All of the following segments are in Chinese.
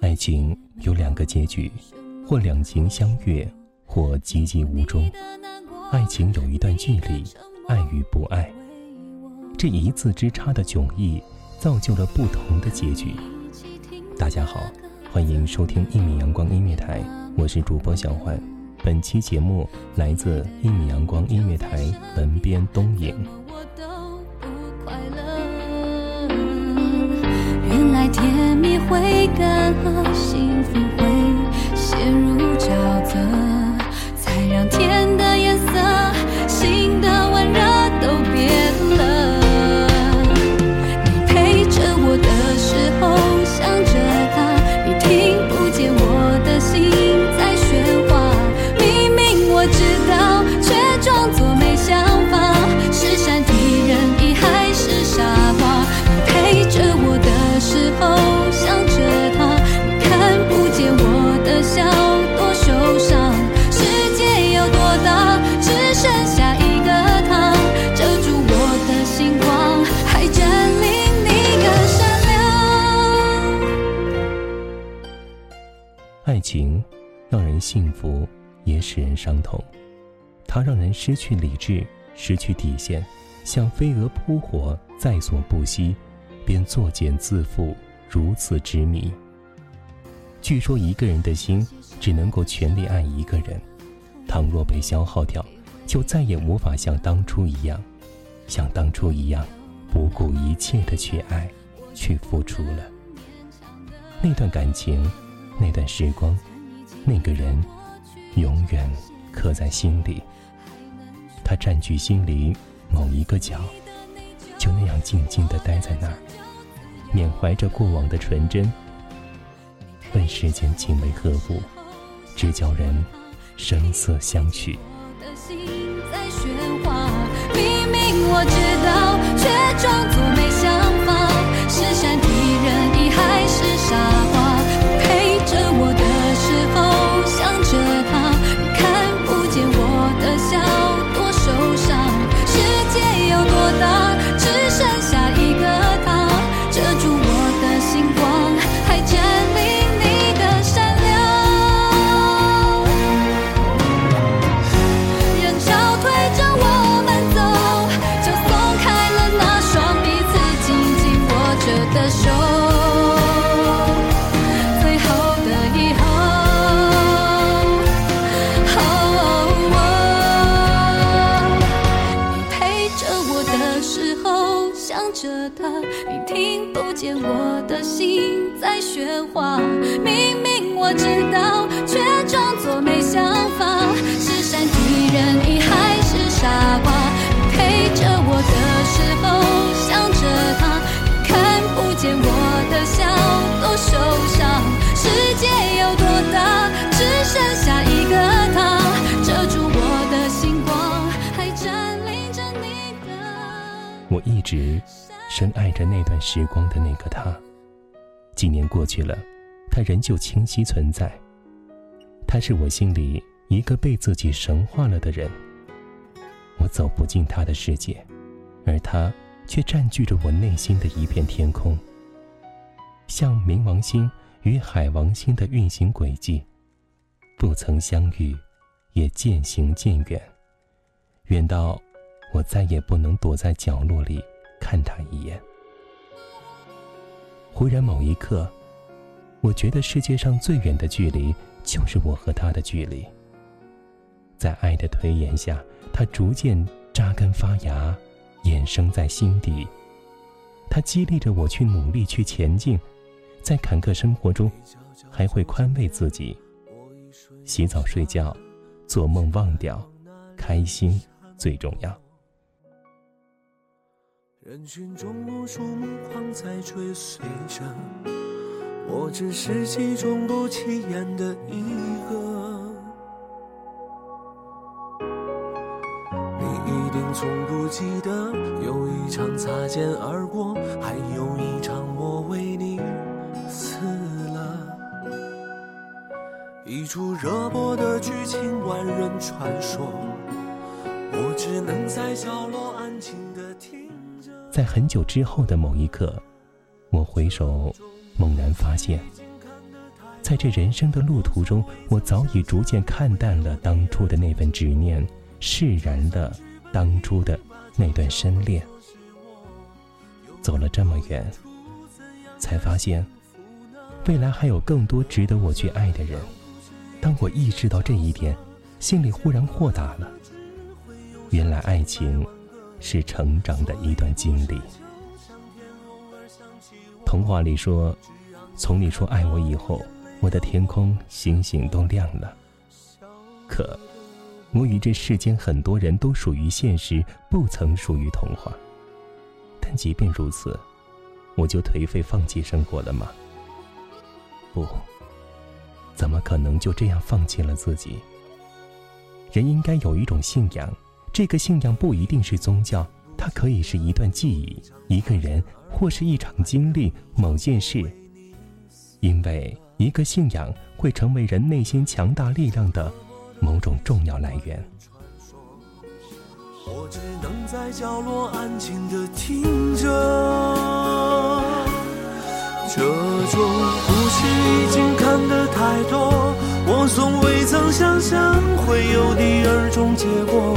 爱情有两个结局，或两情相悦，或寂寂无终。爱情有一段距离，爱与不爱，这一字之差的迥异，造就了不同的结局。大家好，欢迎收听一米阳光音乐台，我是主播小焕。本期节目来自一米阳光音乐台文编东影。会干涸，幸福会陷入沼泽，才让天情让人幸福，也使人伤痛。它让人失去理智，失去底线，像飞蛾扑火，在所不惜，便作茧自缚，如此执迷。据说一个人的心只能够全力爱一个人，倘若被消耗掉，就再也无法像当初一样，像当初一样，不顾一切的去爱，去付出了。那段感情，那段时光，那个人，永远刻在心里。他占据心里某一个角，就那样静静地待在那儿，缅怀着过往的纯真。问世间情为何物，只叫人声色相许。明明我知道，却装作的时候想着他你听不见我的心在喧哗明明我知道却装作没想法。是善意人意还是傻瓜你陪着我的时候想着他你看不见我的笑多受伤。我一直深爱着那段时光的那个他。几年过去了，他仍旧清晰存在。他是我心里一个被自己神化了的人。我走不进他的世界，而他却占据着我内心的一片天空。像冥王星与海王星的运行轨迹，不曾相遇，也渐行渐远，远到我再也不能躲在角落里看他一眼。忽然某一刻，我觉得世界上最远的距离，就是我和他的距离。在爱的推演下，它逐渐扎根发芽，衍生在心底。它激励着我去努力，去前进。在坎坷生活中，还会宽慰自己：洗澡、睡觉、做梦，忘掉，开心最重要。人群中无数目光在追随着，我只是其中不起眼的一个。你一定从不记得，有一场擦肩而过，还有一场我为你死了。一出热播的剧情，万人传说。我只能在角落安静的听。在很久之后的某一刻，我回首，猛然发现，在这人生的路途中，我早已逐渐看淡了当初的那份执念，释然了当初的那段深恋。走了这么远，才发现，未来还有更多值得我去爱的人。当我意识到这一点，心里忽然豁达了。原来爱情是成长的一段经历。童话里说，从你说爱我以后，我的天空星星都亮了。可，我与这世间很多人都属于现实，不曾属于童话。但即便如此，我就颓废放弃生活了吗？不。怎么可能就这样放弃了自己？人应该有一种信仰，这个信仰不一定是宗教，它可以是一段记忆、一个人，或是一场经历、某件事。因为一个信仰会成为人内心强大力量的某种重要来源。我只能在角落安静的听着。这种故事已经看得太多，我从未曾想象会有第二种结果。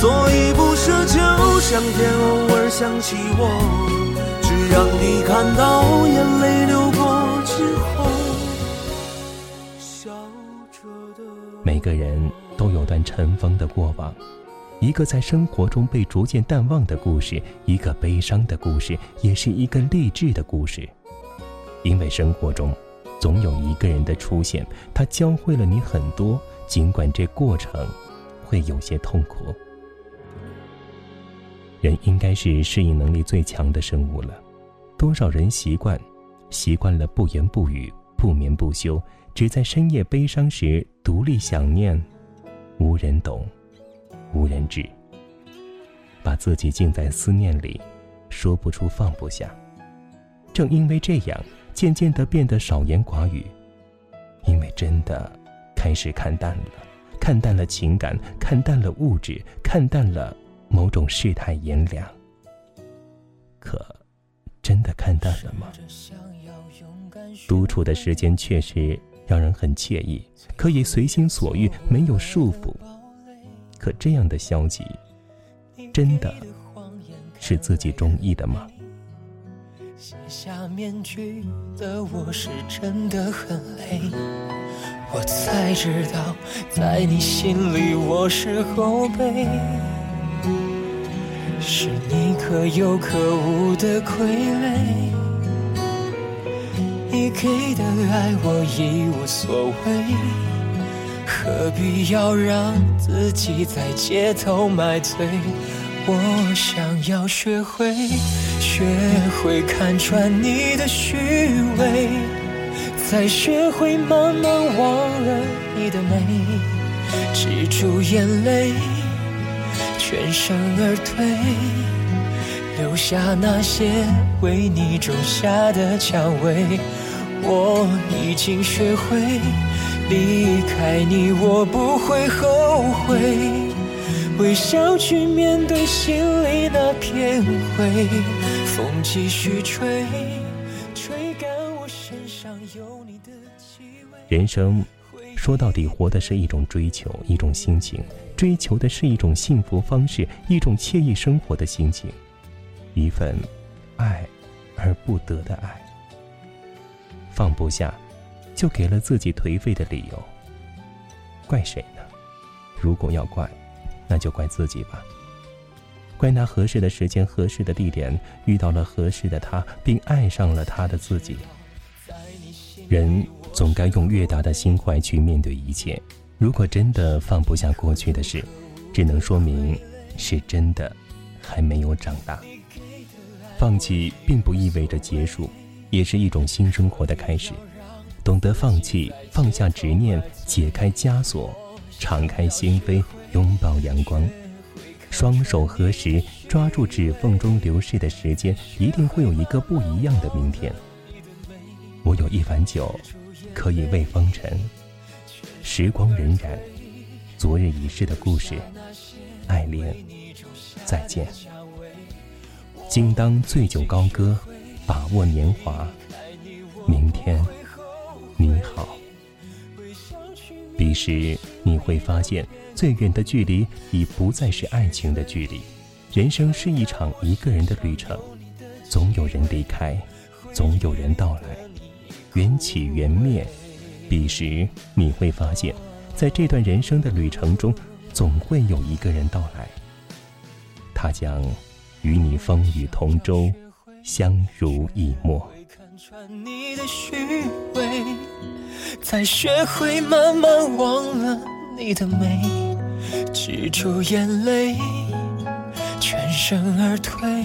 所以不奢求上天偶尔想起我，只让你看到眼泪流过之后笑着的。每个人都有段尘封的过往，一个在生活中被逐渐淡忘的故事，一个悲伤的故事，也是一个励志的故事。因为生活中，总有一个人的出现，他教会了你很多，尽管这过程会有些痛苦。人应该是适应能力最强的生物了，多少人习惯，习惯了不言不语，不眠不休。只在深夜悲伤时独立想念，无人懂，无人知。把自己浸在思念里，说不出放不下。正因为这样，渐渐的变得少言寡语，因为真的开始看淡了，看淡了情感，看淡了物质，看淡了某种世态炎凉。可，真的看淡了吗？独处的时间确实让人很惬意，可以随心所欲，没有束缚。可这样的消极，真的是自己中意的吗？卸下面具的我是真的很累，我才知道，在你心里我是后辈，是你可有可无的傀儡。你给的爱我已无所谓，何必要让自己在街头买醉？我想要学会，学会看穿你的虚伪，再学会慢慢忘了你的美，止住眼泪，全身而退，留下那些为你种下的蔷薇。我已经学会离开你，我不会后悔。微笑去面对心里那片灰，风继续吹，吹干我身上有你的气味。人生说到底，活的是一种追求，一种心情，追求的是一种幸福方式，一种惬意生活的心情，一份爱而不得的爱。放不下，就给了自己颓废的理由。怪谁呢？如果要怪。那就怪自己吧，怪那合适的时间、合适的地点遇到了合适的他，并爱上了他的自己。人总该用越大的心怀去面对一切。如果真的放不下过去的事，只能说明是真的还没有长大。放弃并不意味着结束，也是一种新生活的开始。懂得放弃，放下执念，解开枷锁，敞开心扉。拥抱阳光，双手合十，抓住指缝中流逝的时间，一定会有一个不一样的明天。我有一碗酒，可以慰风尘。时光荏苒，昨日已逝的故事，爱恋，再见。今当醉酒高歌，把握年华。明天，你好。彼时你会发现。最远的距离已不再是爱情的距离，人生是一场一个人的旅程，总有人离开，总有人到来，缘起缘灭。彼时你会发现，在这段人生的旅程中，总会有一个人到来，他将与你风雨同舟，相濡以沫。穿你的虚伪才学会慢慢忘了你的美。止住眼泪，全身而退，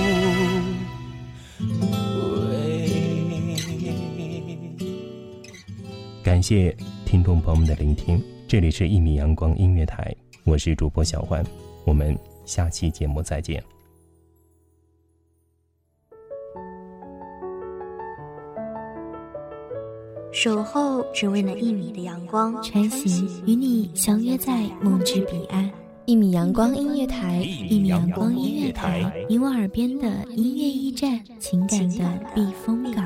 感谢听众朋友们的聆听，这里是《一米阳光音乐台》，我是主播小欢，我们下期节目再见。守候只为那一米的阳光，穿行与你相约在梦之彼岸。一米阳光音乐台，一米阳光音乐台，你我耳边的音乐驿站，情感的避风港。